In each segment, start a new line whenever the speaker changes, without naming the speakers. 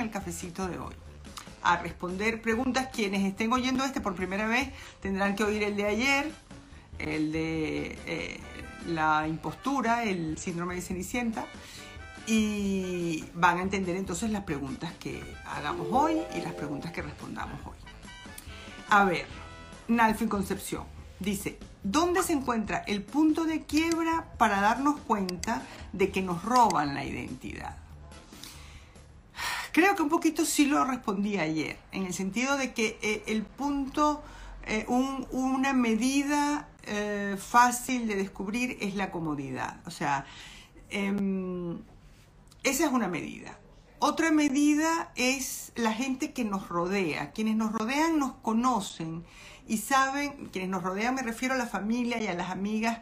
El cafecito de hoy. A responder preguntas. Quienes estén oyendo este por primera vez tendrán que oír el de ayer, el de eh, la impostura, el síndrome de Cenicienta. Y van a entender entonces las preguntas que hagamos hoy y las preguntas que respondamos hoy. A ver, Nalfi Concepción dice, ¿dónde se encuentra el punto de quiebra para darnos cuenta de que nos roban la identidad? Creo que un poquito sí lo respondí ayer, en el sentido de que eh, el punto, eh, un- una medida eh, fácil de descubrir es la comodidad. O sea, em, esa es una medida. Otra medida es la gente que nos rodea. Quienes nos rodean nos conocen y saben, quienes nos rodean me refiero a la familia y a las amigas,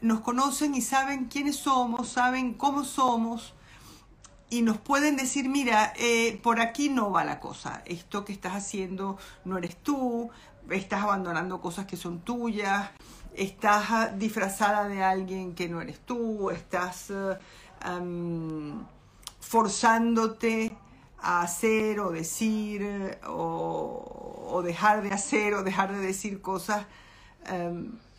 nos conocen y saben quiénes somos, saben cómo somos y nos pueden decir, mira, eh, por aquí no va la cosa, esto que estás haciendo no eres tú, estás abandonando cosas que son tuyas, estás ah, disfrazada de alguien que no eres tú, estás am, forzándote a hacer o decir o, dejar de hacer o dejar de decir cosas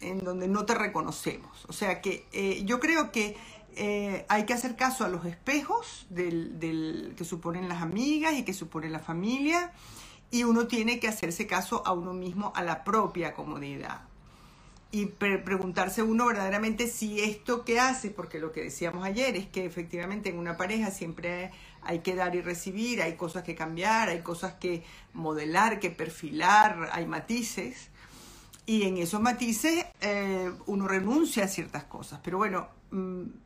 en donde no te reconocemos. O sea que eh, yo creo que eh, hay que hacer caso a los espejos del, que suponen las amigas y que supone la familia y uno tiene que hacerse caso a uno mismo, a la propia comodidad y pre- preguntarse uno verdaderamente si esto que hace, porque lo que decíamos ayer es que efectivamente en una pareja siempre hay que dar y recibir, hay cosas que cambiar, hay cosas que modelar, que perfilar, hay matices. Y en esos matices eh, uno renuncia a ciertas cosas. Pero bueno,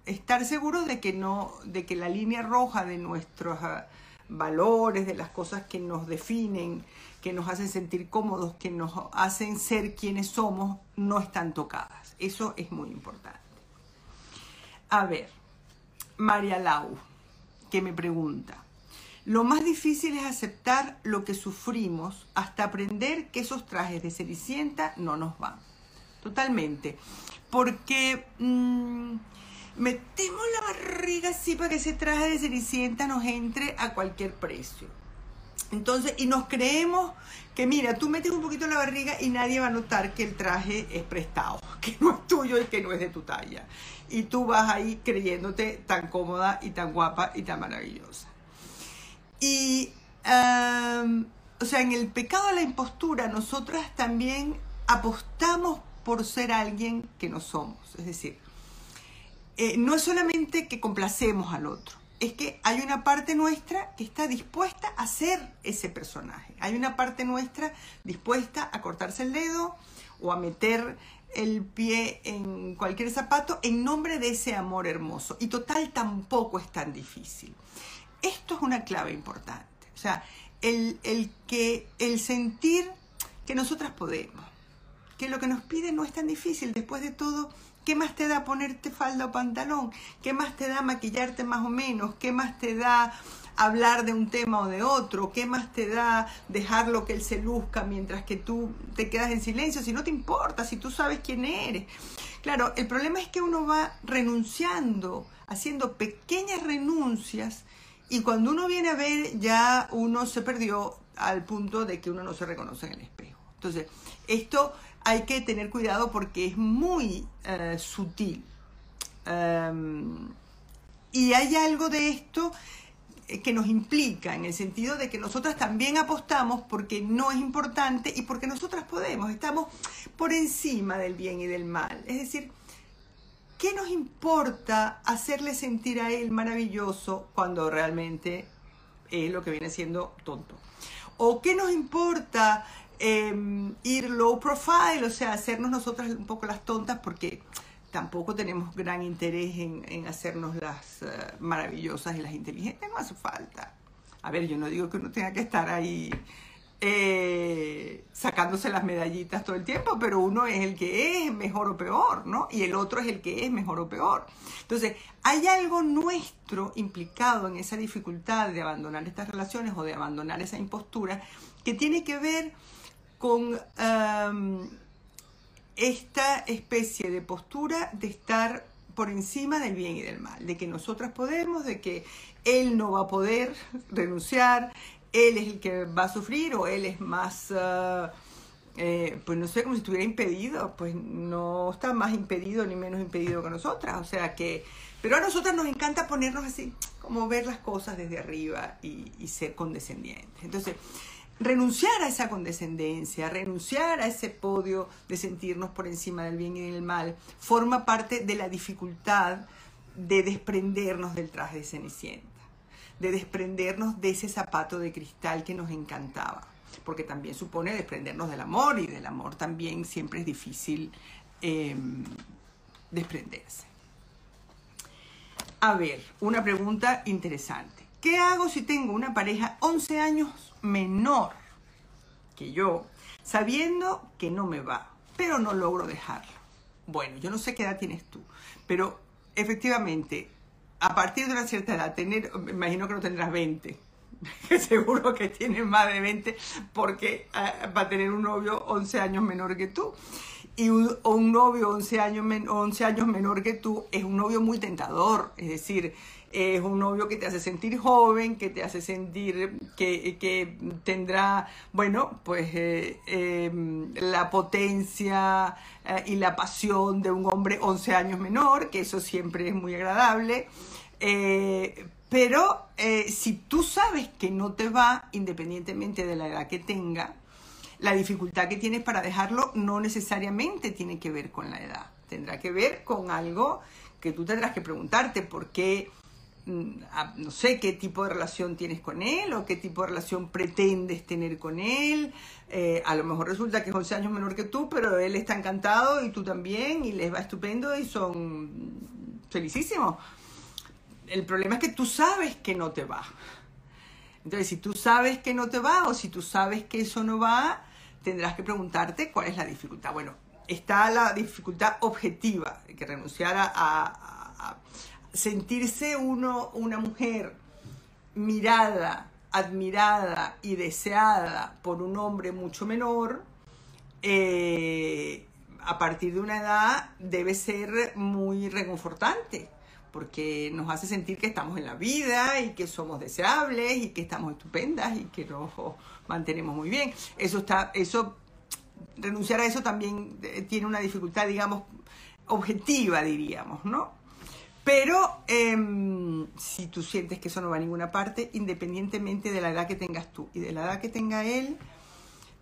estar seguro de que no, de que la línea roja de nuestros ah, valores, de las cosas que nos definen, que nos hacen sentir cómodos, que nos hacen ser quienes somos, no están tocadas. Eso es muy importante. A ver, María Lau, que me pregunta. Lo más difícil es aceptar lo que sufrimos hasta aprender que esos trajes de Cenicienta no nos van. Totalmente. Porque mm, metemos la barriga así para que ese traje de Cenicienta nos entre a cualquier precio. Entonces, y nos creemos que, mira, tú metes un poquito la barriga y nadie va a notar que el traje es prestado, que no es tuyo y que no es de tu talla. Y tú vas ahí creyéndote tan cómoda y tan guapa y tan maravillosa. Y, o sea, en el pecado de la impostura, nosotras también apostamos por ser alguien que no somos. Es decir, eh, no es solamente que complacemos al otro, es que hay una parte nuestra que está dispuesta a ser ese personaje. Hay una parte nuestra dispuesta a cortarse el dedo o a meter el pie en cualquier zapato en nombre de ese amor hermoso. Y total tampoco es tan difícil. Esto es una clave importante. O sea, el, el que, el sentir que nosotras podemos, que lo que nos piden no es tan difícil. Después de todo, ¿qué más te da ponerte falda o pantalón? ¿Qué más te da maquillarte más o menos? ¿Qué más te da hablar de un tema o de otro? ¿Qué más te da dejarlo que él se luzca mientras que tú te quedas en silencio? Si no te importa, si tú sabes quién eres. Claro, el problema es que uno va renunciando, haciendo pequeñas renuncias y cuando uno viene a ver ya uno se perdió al punto de que uno no se reconoce en el espejo. Entonces, esto hay que tener cuidado porque es muy eh, sutil. Um, y hay algo de esto eh, que nos implica en el sentido de que nosotras también apostamos porque no es importante y porque nosotras podemos, estamos por encima del bien y del mal. Es decir, ¿qué nos importa hacerle sentir a él maravilloso cuando realmente es lo que viene siendo tonto? ¿O qué nos importa eh, ir low profile, o sea, hacernos nosotras un poco las tontas porque tampoco tenemos gran interés en, hacernos las eh, maravillosas y las inteligentes, no hace falta. A ver, yo no digo que uno tenga que estar ahí eh, sacándose las medallitas todo el tiempo, pero uno es el que es mejor o peor, ¿no? Y el otro es el que es mejor o peor. Entonces, hay algo nuestro implicado en esa dificultad de abandonar estas relaciones o de abandonar esa impostura que tiene que ver con esta especie de postura de estar por encima del bien y del mal, de que nosotras podemos, de que él no va a poder renunciar, él es el que va a sufrir o él es más, ah, eh, pues no sé, como si estuviera impedido, pues no está más impedido ni menos impedido que nosotras, o sea que, pero a nosotras nos encanta ponernos así, como ver las cosas desde arriba y, y ser condescendientes. Entonces, renunciar a esa condescendencia, renunciar a ese podio de sentirnos por encima del bien y del mal, forma parte de la dificultad de desprendernos del traje de Cenicienta, de desprendernos de ese zapato de cristal que nos encantaba, porque también supone desprendernos del amor y del amor también siempre es difícil em, desprenderse. A ver, una pregunta interesante. ¿Qué hago si tengo una pareja 11 años menor que yo, sabiendo que no me va, pero no logro dejarlo? Bueno, yo no sé qué edad tienes tú, pero efectivamente, a partir de una cierta edad, tener, me imagino que no tendrás 20, seguro que tienes más de 20 porque uh, va a tener un novio 11 años menor que tú. Y un, un novio 11 años, 11 años menor que tú es un novio muy tentador, es decir, es un novio que te hace sentir joven, que te hace sentir que, tendrá, bueno, pues eh, em, la potencia eh, y la pasión de un hombre 11 años menor, que eso siempre es muy agradable. Eh, pero si tú sabes que no te va, independientemente de la edad que tenga, la dificultad que tienes para dejarlo no necesariamente tiene que ver con la edad. Tendrá que ver con algo que tú tendrás que preguntarte por qué Mm, no sé qué tipo de relación tienes con él o qué tipo de relación pretendes tener con él. Eh, a lo mejor resulta que es 11 años menor que tú, pero él está encantado y tú también y les va estupendo y son felicísimos. El problema es que tú sabes que no te va. Entonces, si tú sabes que no te va o si tú sabes que eso no va, tendrás que preguntarte cuál es la dificultad. Bueno, está la dificultad objetiva, que renunciar a sentirse una mujer mirada, admirada y deseada por un hombre mucho menor, eh, a partir de una edad debe ser muy reconfortante, porque nos hace sentir que estamos en la vida y que somos deseables y que estamos estupendas y que nos mantenemos muy bien. Eso está, eso, renunciar a eso también eh, tiene una dificultad, digamos, objetiva, diríamos, ¿no? Pero em, si tú sientes que eso no va a ninguna parte, independientemente de la edad que tengas tú y de la edad que tenga él,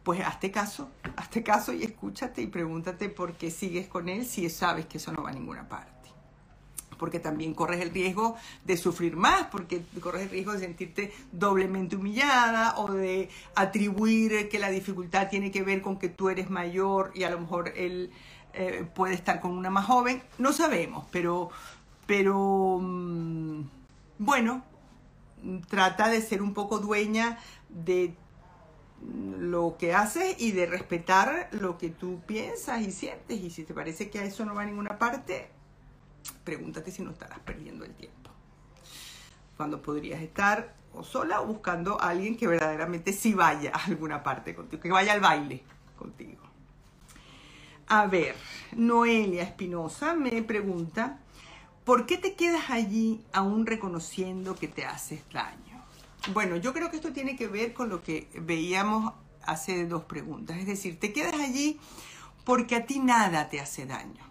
pues hazte caso, hazte caso y escúchate y pregúntate por qué sigues con él si sabes que eso no va a ninguna parte. Porque también corres el riesgo de sufrir más, porque corres el riesgo de sentirte doblemente humillada o de atribuir que la dificultad tiene que ver con que tú eres mayor y a lo mejor él eh, puede estar con una más joven. No sabemos, pero pero mm, bueno, trata de ser un poco dueña de lo que haces y de respetar lo que tú piensas y sientes. Y si te parece que a eso no va a ninguna parte, pregúntate si no estarás perdiendo el tiempo. Cuando podrías estar o sola o buscando a alguien que verdaderamente sí vaya a alguna parte contigo, que vaya al baile contigo. A ver, Noelia Espinosa me pregunta, ¿Por qué te quedas allí aún reconociendo que te haces daño? Bueno, yo creo que esto tiene que ver con lo que veíamos hace dos preguntas. Es decir, te quedas allí porque a ti nada te hace daño,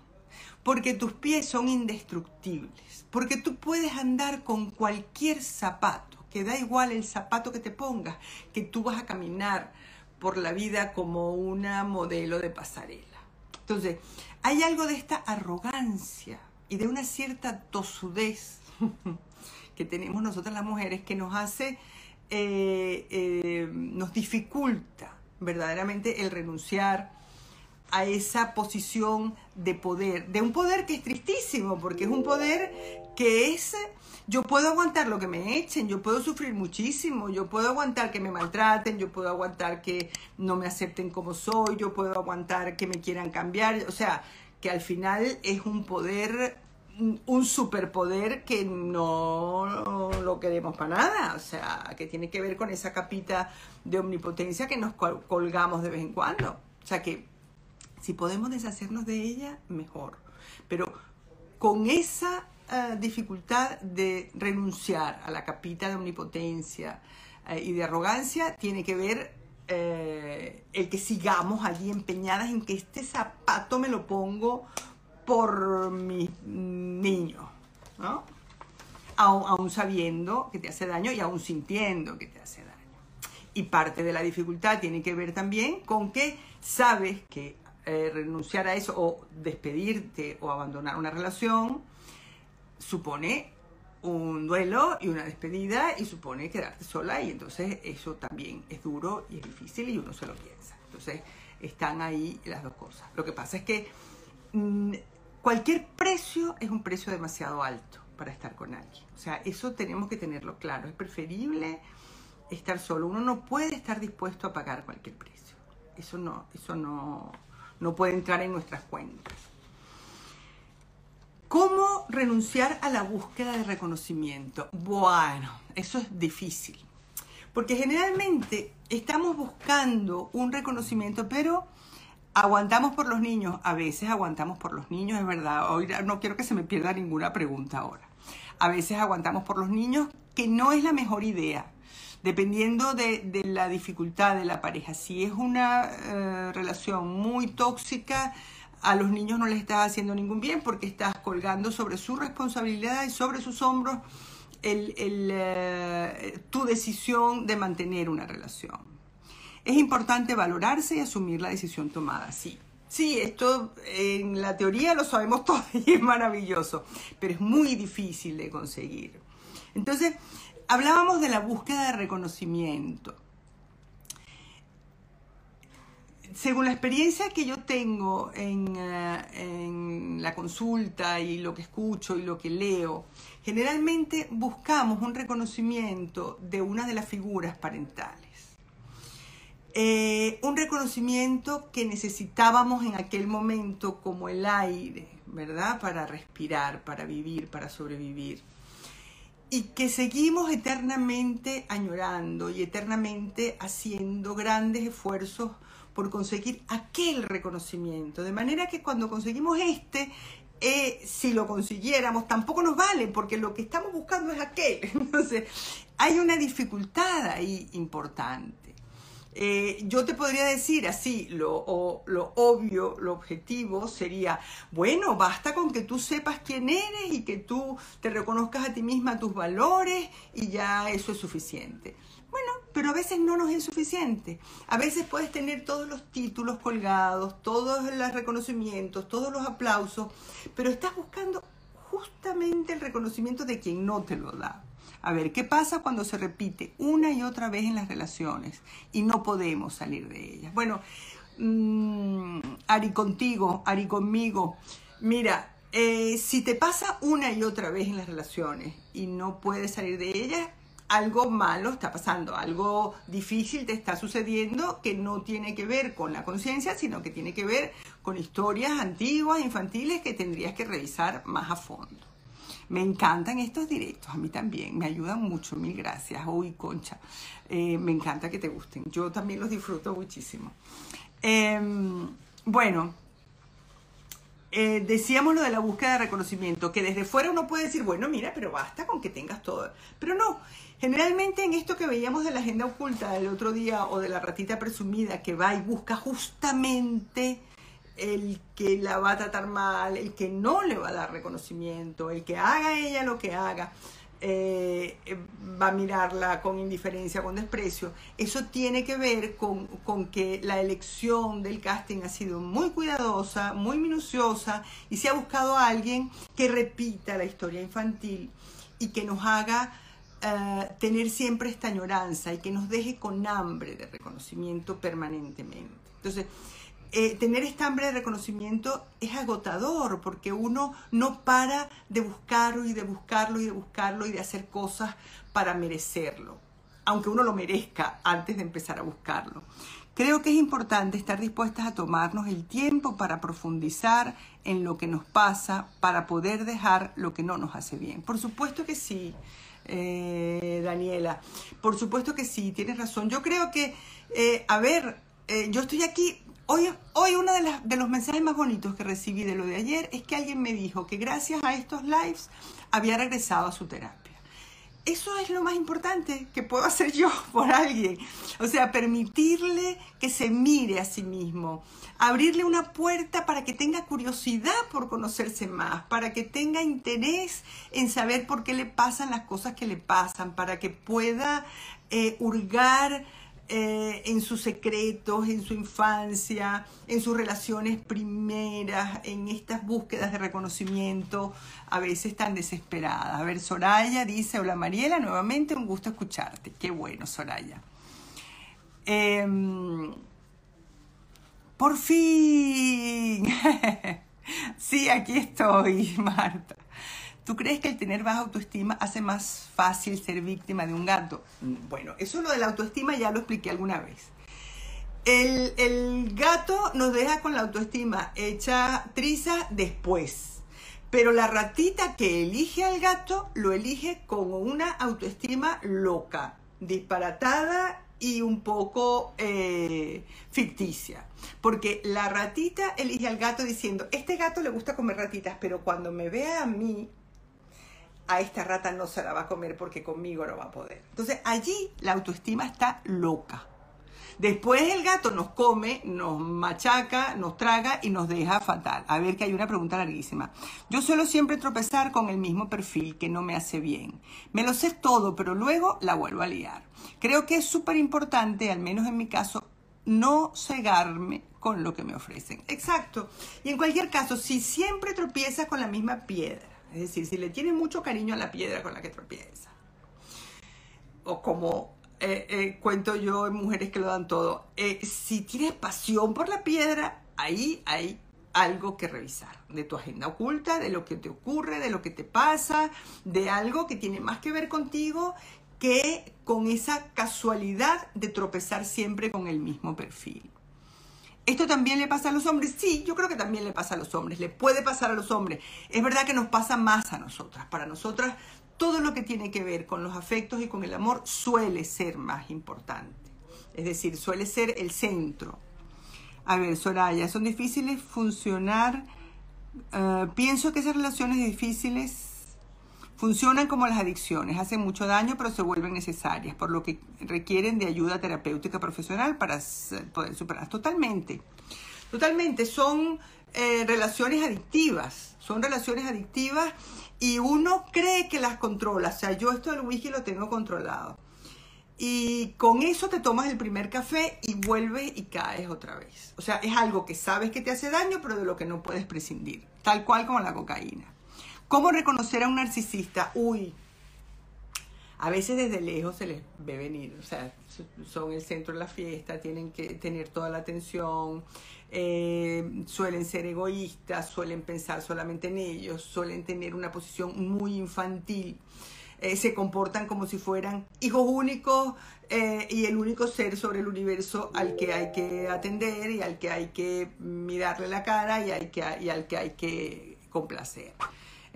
porque tus pies son indestructibles, porque tú puedes andar con cualquier zapato, que da igual el zapato que te pongas, que tú vas a caminar por la vida como una modelo de pasarela. Entonces, hay algo de esta arrogancia y de una cierta tosudez que tenemos nosotras las mujeres que nos hace, eh, eh, nos dificulta verdaderamente el renunciar a esa posición de poder, de un poder que es tristísimo, porque es un poder que es, yo puedo aguantar lo que me echen, yo puedo sufrir muchísimo, yo puedo aguantar que me maltraten, yo puedo aguantar que no me acepten como soy, yo puedo aguantar que me quieran cambiar, o sea, que al final es un poder un superpoder que no lo queremos para nada, o sea, que tiene que ver con esa capita de omnipotencia que nos colgamos de vez en cuando. O sea que si podemos deshacernos de ella, mejor. Pero con esa eh, dificultad de renunciar a la capita de omnipotencia eh, y de arrogancia, tiene que ver eh, el que sigamos allí empeñadas en que este zapato me lo pongo por mi niño, ¿no? Aún, sabiendo que te hace daño y aún sintiendo que te hace daño. Y parte de la dificultad tiene que ver también con que sabes que eh, renunciar a eso o despedirte o abandonar una relación supone un duelo y una despedida y supone quedarte sola y entonces eso también es duro y es difícil y uno se lo piensa. Entonces están ahí las dos cosas. Lo que pasa es que mm, cualquier precio es un precio demasiado alto para estar con alguien. O sea, eso tenemos que tenerlo claro. Es preferible estar solo. Uno no puede estar dispuesto a pagar cualquier precio. Eso no, eso no, no puede entrar en nuestras cuentas. ¿Cómo renunciar a la búsqueda de reconocimiento? Bueno, eso es difícil. Porque generalmente estamos buscando un reconocimiento, pero Aguantamos por los niños, a veces aguantamos por los niños, es verdad. Hoy no quiero que se me pierda ninguna pregunta ahora. A veces aguantamos por los niños, que no es la mejor idea, dependiendo de, la dificultad de la pareja. Si es una eh, relación muy tóxica, a los niños no les estás haciendo ningún bien porque estás colgando sobre su responsabilidad y sobre sus hombros eh, tu decisión de mantener una relación. Es importante valorarse y asumir la decisión tomada, sí. Sí, esto en la teoría lo sabemos todos y es maravilloso, pero es muy difícil de conseguir. Entonces, hablábamos de la búsqueda de reconocimiento. Según la experiencia que yo tengo en, eh, en, la consulta y lo que escucho y lo que leo, generalmente buscamos un reconocimiento de una de las figuras parentales. Eh, un reconocimiento que necesitábamos en aquel momento como el aire, ¿verdad? Para respirar, para vivir, para sobrevivir. Y que seguimos eternamente añorando y eternamente haciendo grandes esfuerzos por conseguir aquel reconocimiento. De manera que cuando conseguimos este, eh, si lo consiguiéramos, tampoco nos vale, porque lo que estamos buscando es aquel. Entonces, hay una dificultad ahí importante. Eh, yo te podría decir así, lo, lo obvio, lo objetivo sería, bueno, basta con que tú sepas quién eres y que tú te reconozcas a ti misma tus valores y ya eso es suficiente. Bueno, pero a veces no nos es suficiente. A veces puedes tener todos los títulos colgados, todos los reconocimientos, todos los aplausos, pero estás buscando justamente el reconocimiento de quien no te lo da. A ver, ¿qué pasa cuando se repite una y otra vez en las relaciones y no podemos salir de ellas? Bueno, mm, Ari contigo, Ari conmigo. Mira, eh, si te pasa una y otra vez en las relaciones y no puedes salir de ellas, algo malo está pasando, algo difícil te está sucediendo que no tiene que ver con la conciencia, sino que tiene que ver con historias antiguas, infantiles, que tendrías que revisar más a fondo. Me encantan estos directos, a mí también, me ayudan mucho, mil gracias. Uy, concha, eh, me encanta que te gusten, yo también los disfruto muchísimo. Em, bueno, eh, decíamos lo de la búsqueda de reconocimiento, que desde fuera uno puede decir, bueno, mira, pero basta con que tengas todo. Pero no, generalmente en esto que veíamos de la agenda oculta del otro día o de la ratita presumida que va y busca justamente el que la va a tratar mal, el que no le va a dar reconocimiento, el que haga ella lo que haga, eh, va a mirarla con indiferencia, con desprecio. Eso tiene que ver con, con, que la elección del casting ha sido muy cuidadosa, muy minuciosa y se ha buscado a alguien que repita la historia infantil y que nos haga eh, tener siempre esta añoranza y que nos deje con hambre de reconocimiento permanentemente. Entonces, eh, tener esta hambre de reconocimiento es agotador porque uno no para de buscarlo y de buscarlo y de buscarlo y de hacer cosas para merecerlo, aunque uno lo merezca antes de empezar a buscarlo. Creo que es importante estar dispuestas a tomarnos el tiempo para profundizar en lo que nos pasa, para poder dejar lo que no nos hace bien. Por supuesto que sí, eh, Daniela, por supuesto que sí, tienes razón. Yo creo que, eh, a ver, yo estoy aquí Hoy, hoy uno de, los mensajes más bonitos que recibí de lo de ayer es que alguien me dijo que gracias a estos lives había regresado a su terapia. Eso es lo más importante que puedo hacer yo por alguien. O sea, permitirle que se mire a sí mismo, abrirle una puerta para que tenga curiosidad por conocerse más, para que tenga interés en saber por qué le pasan las cosas que le pasan, para que pueda eh, hurgar eh, en sus secretos, en su infancia, en sus relaciones primeras, en estas búsquedas de reconocimiento, a veces tan desesperadas. A ver, Soraya dice, hola Mariela, nuevamente un gusto escucharte. Qué bueno, Soraya. Em, por fin. sí, aquí estoy, Marta. ¿Tú crees que el tener baja autoestima hace más fácil ser víctima de un gato? Mm, bueno, eso lo de la autoestima ya lo expliqué alguna vez. El, gato nos deja con la autoestima hecha triza después. Pero la ratita que elige al gato lo elige con una autoestima loca, disparatada y un poco eh, ficticia. Porque la ratita elige al gato diciendo, este gato le gusta comer ratitas, pero cuando me vea a mí a esta rata no se la va a comer porque conmigo no va a poder. Entonces allí la autoestima está loca. Después el gato nos come, nos machaca, nos traga y nos deja fatal. A ver que hay una pregunta larguísima. Yo suelo siempre tropezar con el mismo perfil que no me hace bien. Me lo sé todo, pero luego la vuelvo a liar. Creo que es súper importante, al menos en mi caso, no cegarme con lo que me ofrecen. Exacto. Y en cualquier caso, si siempre tropiezas con la misma piedra, es decir, si le tiene mucho cariño a la piedra con la que tropieza. O como eh, eh, cuento yo en mujeres que lo dan todo, eh, si tienes pasión por la piedra, ahí hay algo que revisar de tu agenda oculta, de lo que te ocurre, de lo que te pasa, de algo que tiene más que ver contigo que con esa casualidad de tropezar siempre con el mismo perfil. ¿Esto también le pasa a los hombres? Sí, yo creo que también le pasa a los hombres, le puede pasar a los hombres. Es verdad que nos pasa más a nosotras. Para nosotras, todo lo que tiene que ver con los afectos y con el amor suele ser más importante. Es decir, suele ser el centro. A ver, Soraya, son difíciles funcionar. Eh, pienso que esas relaciones difíciles Funcionan como las adicciones, hacen mucho daño pero se vuelven necesarias, por lo que requieren de ayuda terapéutica profesional para poder superarlas. Totalmente, totalmente, son eh, relaciones adictivas, son relaciones adictivas y uno cree que las controla, o sea, yo esto del whisky lo tengo controlado. Y con eso te tomas el primer café y vuelves y caes otra vez. O sea, es algo que sabes que te hace daño, pero de lo que no puedes prescindir. Tal cual como la cocaína. ¿Cómo reconocer a un narcisista? Uy, a veces desde lejos se les ve venir, o sea, son el centro de la fiesta, tienen que tener toda la atención, eh, suelen ser egoístas, suelen pensar solamente en ellos, suelen tener una posición muy infantil, eh, se comportan como si fueran hijos únicos eh, y el único ser sobre el universo al que hay que atender y al que hay que mirarle la cara y, al que hay que complacer.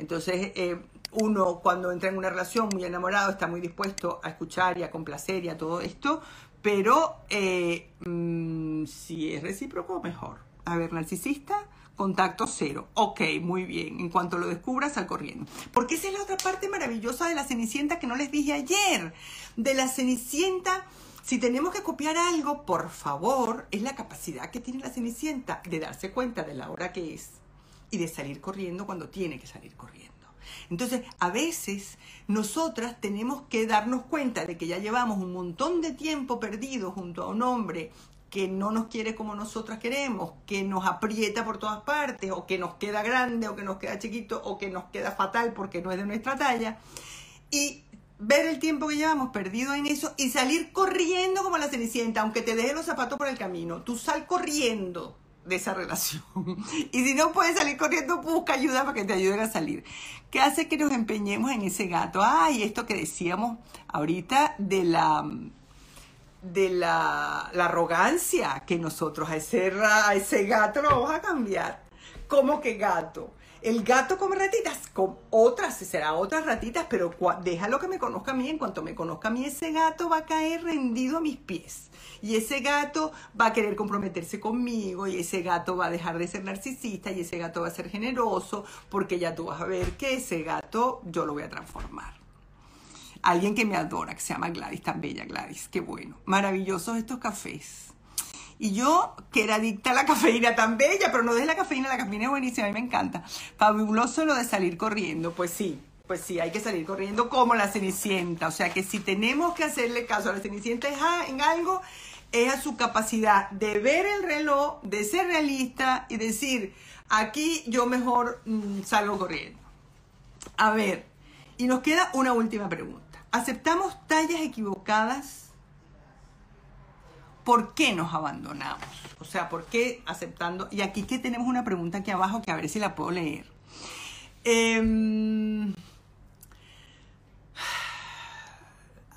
Entonces, eh, uno cuando entra en una relación muy enamorado está muy dispuesto a escuchar y a complacer y a todo esto, pero eh, mm, si es recíproco, mejor. A ver, narcisista, contacto cero. Ok, muy bien. En cuanto lo descubras, al corriendo. Porque esa es la otra parte maravillosa de la Cenicienta que no les dije ayer. De la Cenicienta, si tenemos que copiar algo, por favor, es la capacidad que tiene la Cenicienta de darse cuenta de la hora que es y de salir corriendo cuando tiene que salir corriendo. Entonces, a veces nosotras tenemos que darnos cuenta de que ya llevamos un montón de tiempo perdido junto a un hombre que no nos quiere como nosotras queremos, que nos aprieta por todas partes, o que nos queda grande, o que nos queda chiquito, o que nos queda fatal porque no es de nuestra talla. Y ver el tiempo que llevamos perdido en eso y salir corriendo como la cenicienta, aunque te deje los zapatos por el camino. Tú sal corriendo de esa relación. Y si no puedes salir corriendo, busca ayuda para que te ayuden a salir. ¿Qué hace que nos empeñemos en ese gato? Ay, esto que decíamos ahorita de la de la, la arrogancia que nosotros a ese, a ese gato lo vamos a cambiar. ¿Cómo que gato? El gato come ratitas, con otras, será otras ratitas, pero déjalo que me conozca a mí. En cuanto me conozca a mí, ese gato va a caer rendido a mis pies. Y ese gato va a querer comprometerse conmigo, y ese gato va a dejar de ser narcisista, y ese gato va a ser generoso, porque ya tú vas a ver que ese gato yo lo voy a transformar. Alguien que me adora, que se llama Gladys, tan bella Gladys, qué bueno. Maravillosos estos cafés. Y yo, que era adicta a la cafeína tan bella, pero no dejes la cafeína, la cafeína es buenísima, a mí me encanta. Fabuloso lo de salir corriendo, pues sí, pues sí, hay que salir corriendo como la Cenicienta. O sea que si tenemos que hacerle caso a la Cenicienta en algo, es a su capacidad de ver el reloj, de ser realista y decir, aquí yo mejor mm, salgo corriendo. A ver, y nos queda una última pregunta. ¿Aceptamos tallas equivocadas? ¿Por qué nos abandonamos? O sea, ¿por qué aceptando? Y aquí que tenemos una pregunta aquí abajo que a ver si la puedo leer. Em,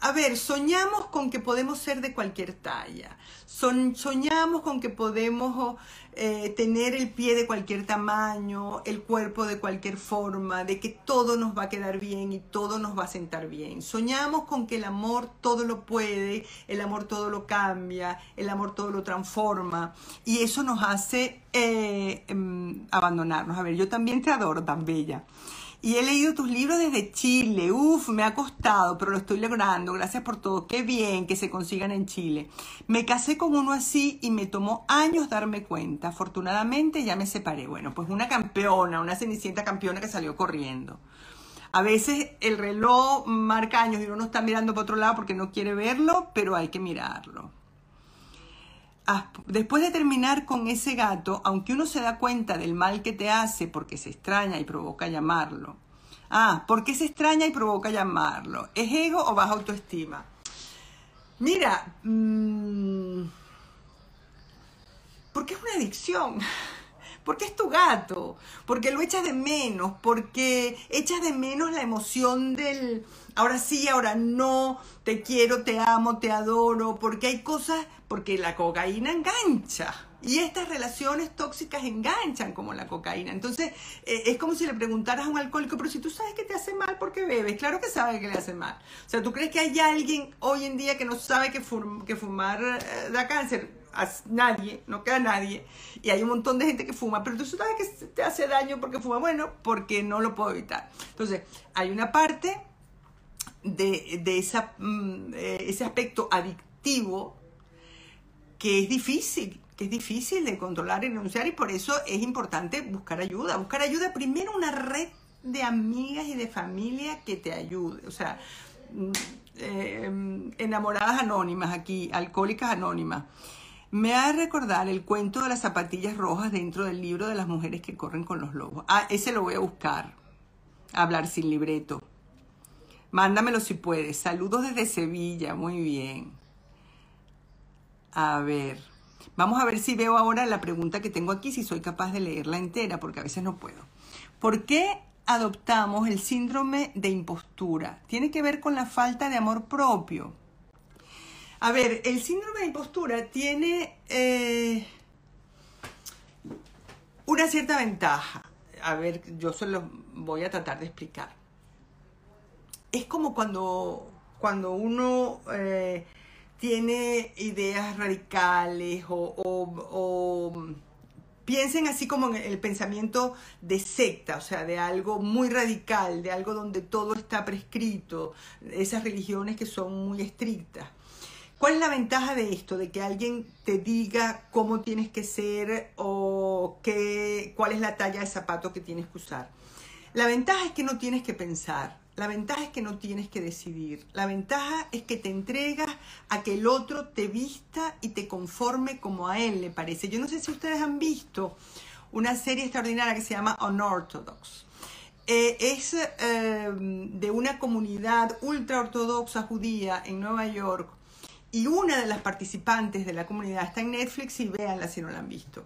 a ver, soñamos con que podemos ser de cualquier talla. soñamos con que podemos eh, tener el pie de cualquier tamaño, el cuerpo de cualquier forma, de que todo nos va a quedar bien y todo nos va a sentar bien. Soñamos con que el amor todo lo puede, el amor todo lo cambia, el amor todo lo transforma y eso nos hace eh, em, abandonarnos. A ver, yo también te adoro tan bella. Y he leído tus libros desde Chile. Uf, me ha costado, pero lo estoy logrando. Gracias por todo. Qué bien que se consigan en Chile. Me casé con uno así y me tomó años darme cuenta. Afortunadamente ya me separé. Bueno, pues una campeona, una cenicienta campeona que salió corriendo. A veces el reloj marca años y uno no está mirando para otro lado porque no quiere verlo, pero hay que mirarlo. Ah, después de terminar con ese gato, aunque uno se da cuenta del mal que te hace porque se extraña y provoca llamarlo. Ah, ¿por qué se extraña y provoca llamarlo? ¿Es ego o baja autoestima? Mira, mmm, porque es una adicción. Porque es tu gato, porque lo echas de menos, porque echas de menos la emoción del ahora sí, ahora no, te quiero, te amo, te adoro, porque hay cosas, porque la cocaína engancha. Y estas relaciones tóxicas enganchan como la cocaína. Entonces, eh, es como si le preguntaras a un alcohólico, pero si tú sabes que te hace mal, ¿por qué bebes? Claro que sabe que le hace mal. O sea, ¿tú crees que hay alguien hoy en día que no sabe que, que fumar eh, da cáncer? A nadie, no queda nadie. Y hay un montón de gente que fuma, pero tú sabes que te hace daño porque fuma. Bueno, porque no lo puedo evitar. Entonces, hay una parte de, de esa, mm, eh, ese aspecto adictivo que es difícil, que es difícil de controlar y renunciar y por eso es importante buscar ayuda. Buscar ayuda primero una red de amigas y de familia que te ayude. O sea, mm, eh, enamoradas anónimas aquí, alcohólicas anónimas. Me ha de recordar el cuento de las zapatillas rojas dentro del libro de las mujeres que corren con los lobos. Ah, ese lo voy a buscar. Hablar sin libreto. Mándamelo si puedes. Saludos desde Sevilla. Muy bien. A ver. Vamos a ver si veo ahora la pregunta que tengo aquí, si soy capaz de leerla entera, porque a veces no puedo. ¿Por qué adoptamos el síndrome de impostura? Tiene que ver con la falta de amor propio. A ver, el síndrome de impostura tiene eh, una cierta ventaja. A ver, yo se lo voy a tratar de explicar es como cuando, cuando uno eh, tiene ideas radicales o, piensen así como en el pensamiento de secta, o sea, de algo muy radical, de algo donde todo está prescrito, esas religiones que son muy estrictas. ¿Cuál es la ventaja de esto? De que alguien te diga cómo tienes que ser o qué, cuál es la talla de zapato que tienes que usar. La ventaja es que no tienes que pensar, la ventaja es que no tienes que decidir. La ventaja es que te entregas a que el otro te vista y te conforme como a él le parece. Yo no sé si ustedes han visto una serie extraordinaria que se llama Unorthodox. Eh, es eh, de una comunidad ultra ortodoxa judía en Nueva York y una de las participantes de la comunidad está en Netflix y véanla si no la han visto.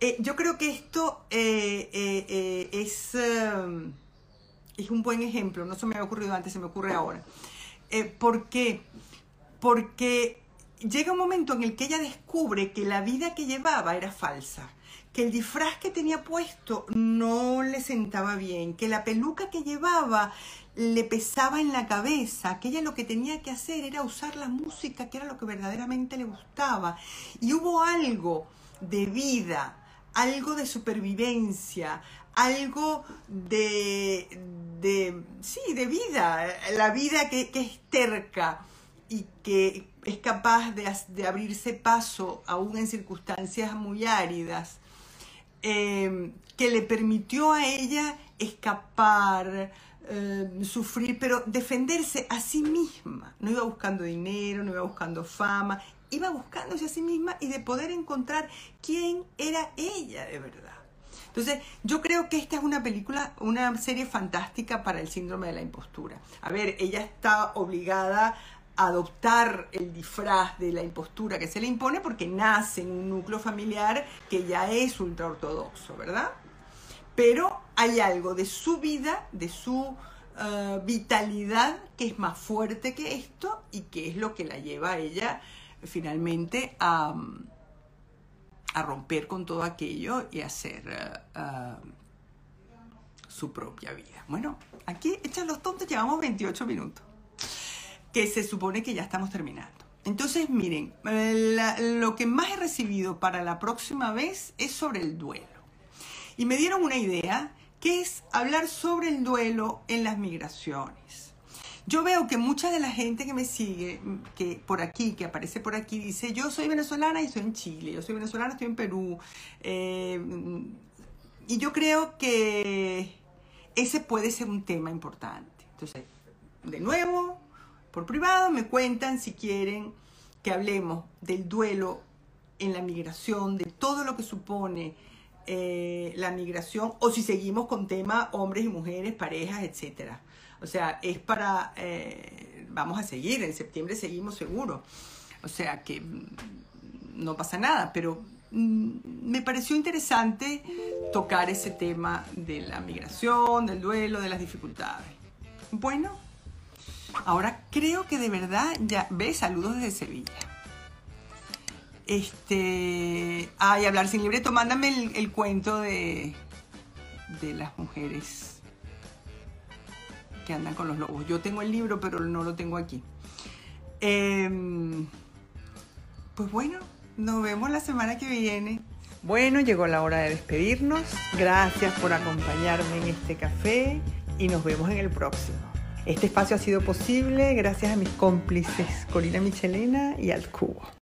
Eh, yo creo que esto eh, eh, es, es un buen ejemplo, no se me había ocurrido antes, se me ocurre ahora. ¿Por qué? Porque llega un momento en el que ella descubre que la vida que llevaba era falsa, que el disfraz que tenía puesto no le sentaba bien, que la peluca que llevaba le pesaba en la cabeza, que ella lo que tenía que hacer era usar la música, que era lo que verdaderamente le gustaba. Y hubo algo de vida, algo de supervivencia, algo de, de sí, de vida, la vida que, es terca y que es capaz de, abrirse paso aún en circunstancias muy áridas, eh, que le permitió a ella escapar, eh, sufrir, pero defenderse a sí misma. No iba buscando dinero, no iba buscando fama, iba buscándose a sí misma y de poder encontrar quién era ella de verdad. Entonces, yo creo que esta es una película, una serie fantástica para el síndrome de la impostura. A ver, ella está obligada a adoptar el disfraz de la impostura que se le impone porque nace en un núcleo familiar que ya es ultraortodoxo, ¿verdad? pero hay algo de su vida, de su eh, vitalidad que es más fuerte que esto y que es lo que la lleva a ella finalmente a, romper con todo aquello y hacer eh, eh, su propia vida. Bueno, aquí echan los tontos, llevamos 28 minutos, que se supone que ya estamos terminando. Entonces, miren, lo que más he recibido para la próxima vez es sobre el duelo y me dieron una idea que es hablar sobre el duelo en las migraciones. Yo veo que mucha de la gente que me sigue, que por aquí, que aparece por aquí, dice, yo soy venezolana y estoy en Chile, yo soy venezolana, estoy en Perú. Eh, y yo creo que ese puede ser un tema importante. Entonces, de nuevo, por privado, me cuentan si quieren que hablemos del duelo en la migración, de todo lo que supone eh, la migración o si seguimos con tema hombres y mujeres, parejas, etcétera. O sea, es para, eh, vamos a seguir, en septiembre seguimos seguro. O sea que mm, no pasa nada, pero mm, me pareció interesante tocar ese tema de la migración, del duelo, de las dificultades. Bueno, ahora creo que de verdad ya, ve, saludos desde Sevilla. Este. Ay, hablar sin libreto. Mándame el, cuento de. de las mujeres que andan con los lobos. Yo tengo el libro, pero no lo tengo aquí. Em, pues bueno, nos vemos la semana que viene. Bueno, llegó la hora de despedirnos. Gracias por acompañarme en este café y nos vemos en el próximo. Este espacio ha sido posible gracias a mis cómplices Corina Michelena y al Cubo.